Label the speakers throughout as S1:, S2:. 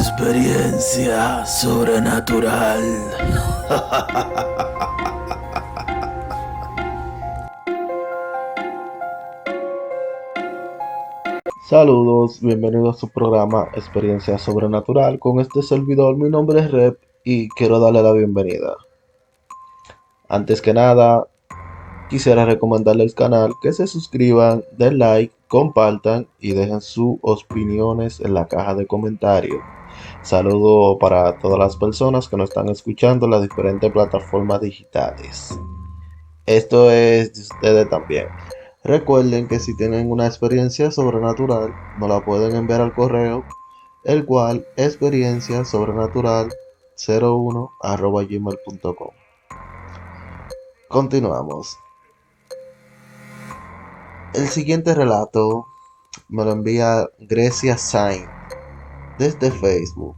S1: Experiencia sobrenatural.
S2: Saludos, bienvenidos a su programa Experiencia Sobrenatural. Con este servidor, mi nombre es Rep y quiero darle la bienvenida. Antes que nada, quisiera recomendarle al canal que se suscriban, den like, compartan y dejen sus opiniones en la caja de comentarios. Saludo para todas las personas que nos están escuchando en las diferentes plataformas digitales. Esto es de ustedes también. Recuerden que si tienen una experiencia sobrenatural, nos la pueden enviar al correo, el cual experiencia sobrenatural 01 gmail.com. Continuamos. El siguiente relato me lo envía Grecia Sain desde Facebook.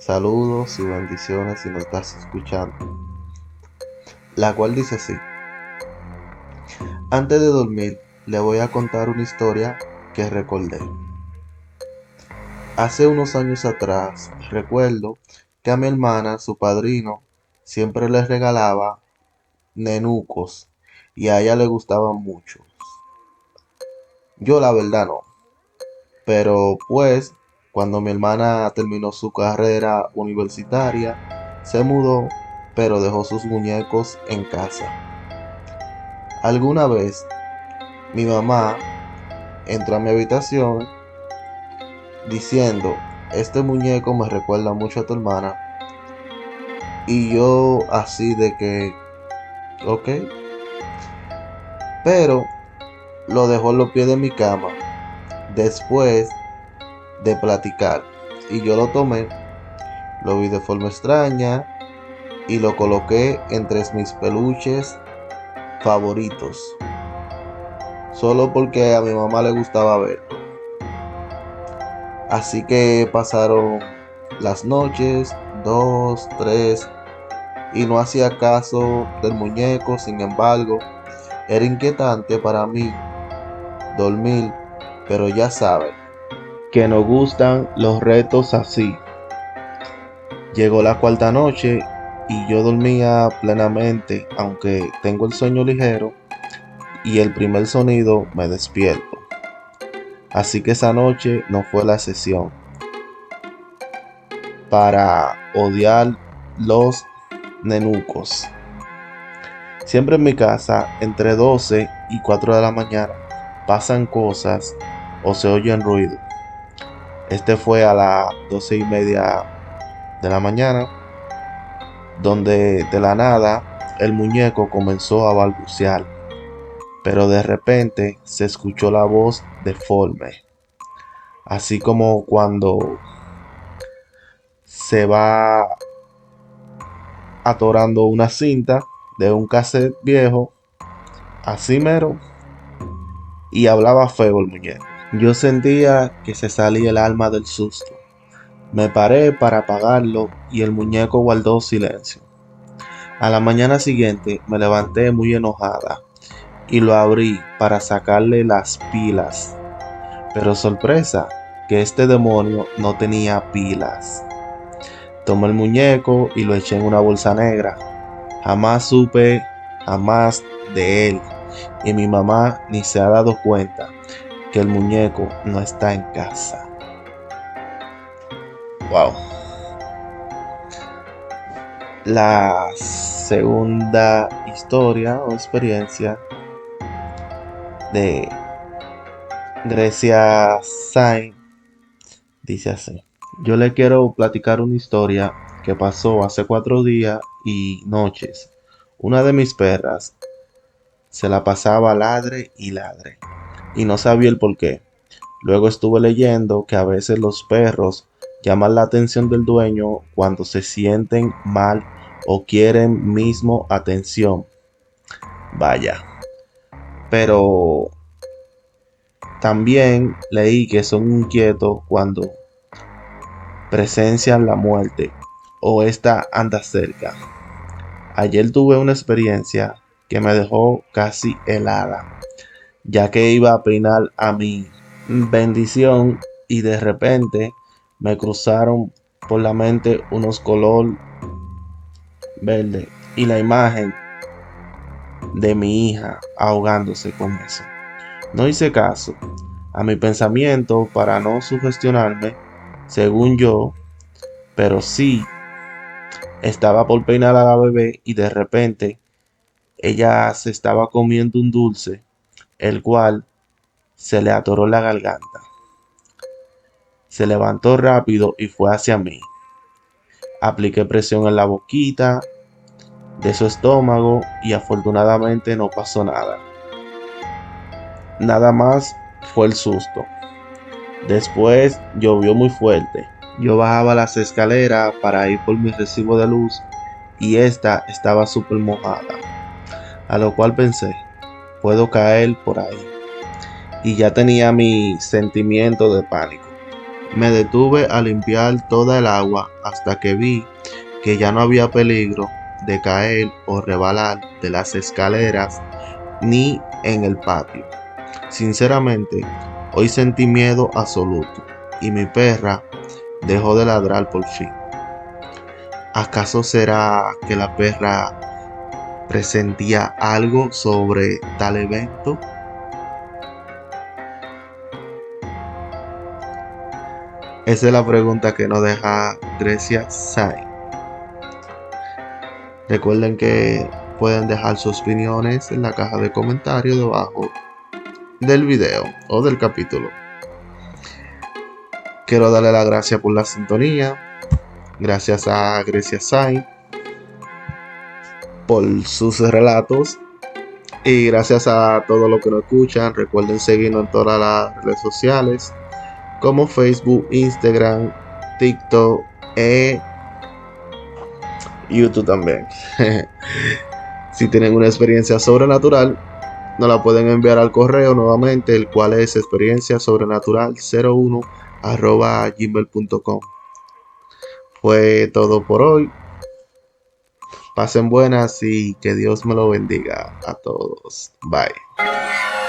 S2: Saludos y bendiciones si nos estás escuchando. La cual dice así. Antes de dormir, le voy a contar una historia que recordé. Hace unos años atrás, recuerdo que a mi hermana, su padrino, siempre le regalaba nenucos y a ella le gustaban mucho. Yo la verdad no. Pero pues, cuando mi hermana terminó su carrera universitaria, se mudó, pero dejó sus muñecos en casa. Alguna vez, mi mamá entró a mi habitación diciendo, este muñeco me recuerda mucho a tu hermana. Y yo así de que, ok. Pero lo dejó en los pies de mi cama después de platicar. Y yo lo tomé, lo vi de forma extraña y lo coloqué entre mis peluches favoritos. Solo porque a mi mamá le gustaba verlo. Así que pasaron las noches, dos, tres, y no hacía caso del muñeco, sin embargo, era inquietante para mí dormir, pero ya saben que nos gustan los retos así. Llegó la cuarta noche y yo dormía plenamente, aunque tengo el sueño ligero y el primer sonido me despierto. Así que esa noche no fue la sesión para odiar los nenucos. Siempre en mi casa, entre 12 y 4 de la mañana, pasan cosas o se oyen ruido. Este fue a las doce y media de la mañana, donde de la nada el muñeco comenzó a balbucear, pero de repente se escuchó la voz deforme, así como cuando se va atorando una cinta de un cassette viejo, así mero y hablaba feo el muñeco. Yo sentía que se salía el alma del susto. Me paré para apagarlo y el muñeco guardó silencio. A la mañana siguiente me levanté muy enojada y lo abrí para sacarle las pilas. Pero sorpresa, que este demonio no tenía pilas. Tomé el muñeco y lo eché en una bolsa negra. Jamás supe, jamás de él y mi mamá ni se ha dado cuenta que el muñeco no está en casa. Wow. La segunda historia o experiencia de Grecia Sain dice así. Yo le quiero platicar una historia que pasó hace cuatro días y noches. Una de mis perras se la pasaba ladre y ladre, y no sabía el por qué. Luego estuve leyendo que a veces los perros llaman la atención del dueño cuando se sienten mal o quieren mismo atención. Vaya. Pero también leí que son inquietos cuando presencian la muerte o esta anda cerca. Ayer tuve una experiencia que me dejó casi helada, ya que iba a peinar a mi bendición y de repente me cruzaron por la mente unos color verde y la imagen de mi hija ahogándose con eso. No hice caso a mi pensamiento para no sugestionarme, según yo, pero sí estaba por peinar a la bebé y de repente ella se estaba comiendo un dulce, el cual se le atoró la garganta. Se levantó rápido y fue hacia mí. Apliqué presión en la boquita de su estómago y afortunadamente no pasó nada. Nada más fue el susto. Después llovió muy fuerte. Yo bajaba las escaleras para ir por mi recibo de luz y esta estaba súper mojada. A lo cual pensé, puedo caer por ahí. Y ya tenía mi sentimiento de pánico. Me detuve a limpiar toda el agua hasta que vi que ya no había peligro de caer o rebalar de las escaleras ni en el patio. Sinceramente, hoy sentí miedo absoluto y mi perra dejó de ladrar por fin. ¿Acaso será que la perra presentía algo sobre tal evento? Esa es la pregunta que nos deja Grecia Sain. Recuerden que pueden dejar sus opiniones en la caja de comentarios debajo del video o del capítulo. Quiero darle las gracias por la sintonía. Gracias a Grecia Sain por sus relatos. Y gracias a todos los que nos escuchan. Recuerden seguirnos en todas las redes sociales como Facebook, Instagram, TikTok e YouTube también. si tienen una experiencia sobrenatural, nos la pueden enviar al correo nuevamente, el cual es experiencia sobrenatural 01 arroba. Fue todo por hoy. Pasen buenas y que Dios me lo bendiga a todos. Bye.